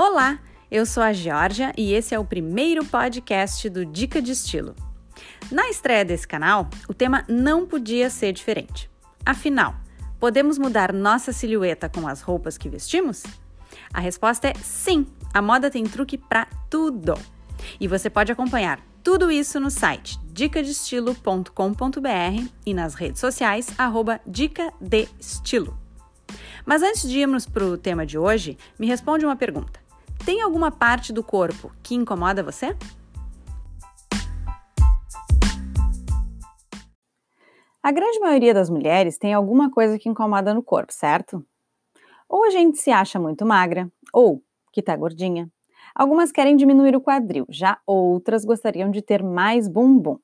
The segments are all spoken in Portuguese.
Olá, eu sou a Georgia e esse é o primeiro podcast do Dica de Estilo. Na estreia desse canal, o tema não podia ser diferente. Afinal, podemos mudar nossa silhueta com as roupas que vestimos? A resposta é sim, a moda tem truque para tudo. E você pode acompanhar tudo isso no site dicadestilo.com.br e nas redes sociais, arroba Dica de Estilo. Mas antes de irmos para o tema de hoje, me responde uma pergunta. Tem alguma parte do corpo que incomoda você? A grande maioria das mulheres tem alguma coisa que incomoda no corpo, certo? Ou a gente se acha muito magra, ou que tá gordinha. Algumas querem diminuir o quadril, já outras gostariam de ter mais bumbum.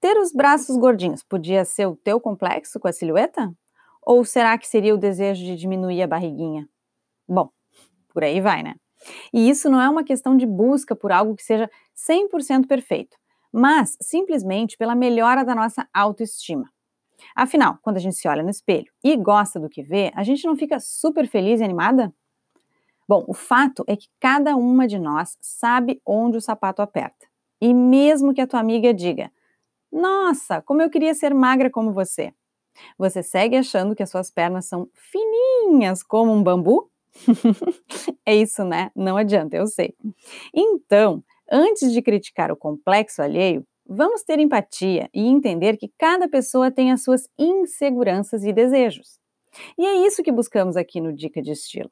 Ter os braços gordinhos podia ser o teu complexo com a silhueta? Ou será que seria o desejo de diminuir a barriguinha? Bom, por aí vai, né? E isso não é uma questão de busca por algo que seja 100% perfeito, mas simplesmente pela melhora da nossa autoestima. Afinal, quando a gente se olha no espelho e gosta do que vê, a gente não fica super feliz e animada? Bom, o fato é que cada uma de nós sabe onde o sapato aperta. E mesmo que a tua amiga diga: Nossa, como eu queria ser magra como você. Você segue achando que as suas pernas são fininhas como um bambu? é isso, né? Não adianta, eu sei. Então, antes de criticar o complexo alheio, vamos ter empatia e entender que cada pessoa tem as suas inseguranças e desejos. E é isso que buscamos aqui no Dica de Estilo.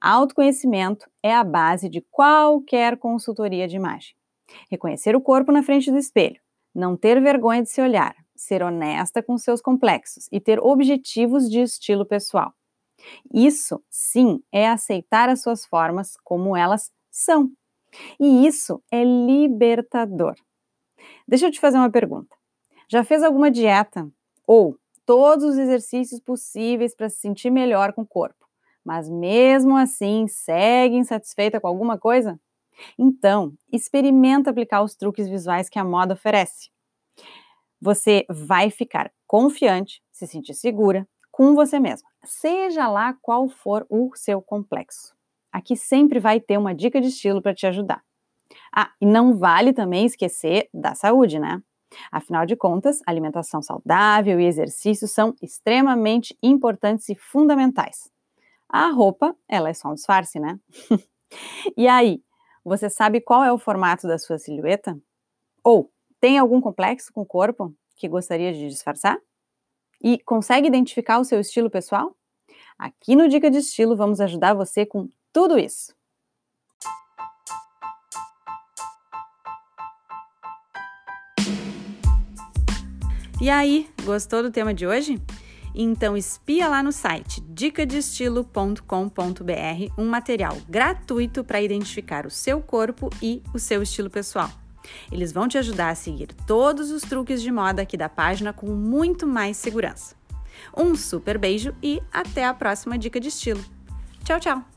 Autoconhecimento é a base de qualquer consultoria de imagem. Reconhecer o corpo na frente do espelho, não ter vergonha de se olhar, ser honesta com seus complexos e ter objetivos de estilo pessoal. Isso, sim, é aceitar as suas formas como elas são. E isso é libertador. Deixa eu te fazer uma pergunta. Já fez alguma dieta ou todos os exercícios possíveis para se sentir melhor com o corpo, mas mesmo assim segue insatisfeita com alguma coisa? Então, experimenta aplicar os truques visuais que a moda oferece. Você vai ficar confiante, se sentir segura com você mesma, seja lá qual for o seu complexo. Aqui sempre vai ter uma dica de estilo para te ajudar. Ah, e não vale também esquecer da saúde, né? Afinal de contas, alimentação saudável e exercício são extremamente importantes e fundamentais. A roupa, ela é só um disfarce, né? e aí, você sabe qual é o formato da sua silhueta? Ou tem algum complexo com o corpo que gostaria de disfarçar? E consegue identificar o seu estilo pessoal? Aqui no Dica de Estilo vamos ajudar você com tudo isso. E aí, gostou do tema de hoje? Então espia lá no site dicadestilo.com.br um material gratuito para identificar o seu corpo e o seu estilo pessoal. Eles vão te ajudar a seguir todos os truques de moda aqui da página com muito mais segurança. Um super beijo e até a próxima dica de estilo. Tchau, tchau!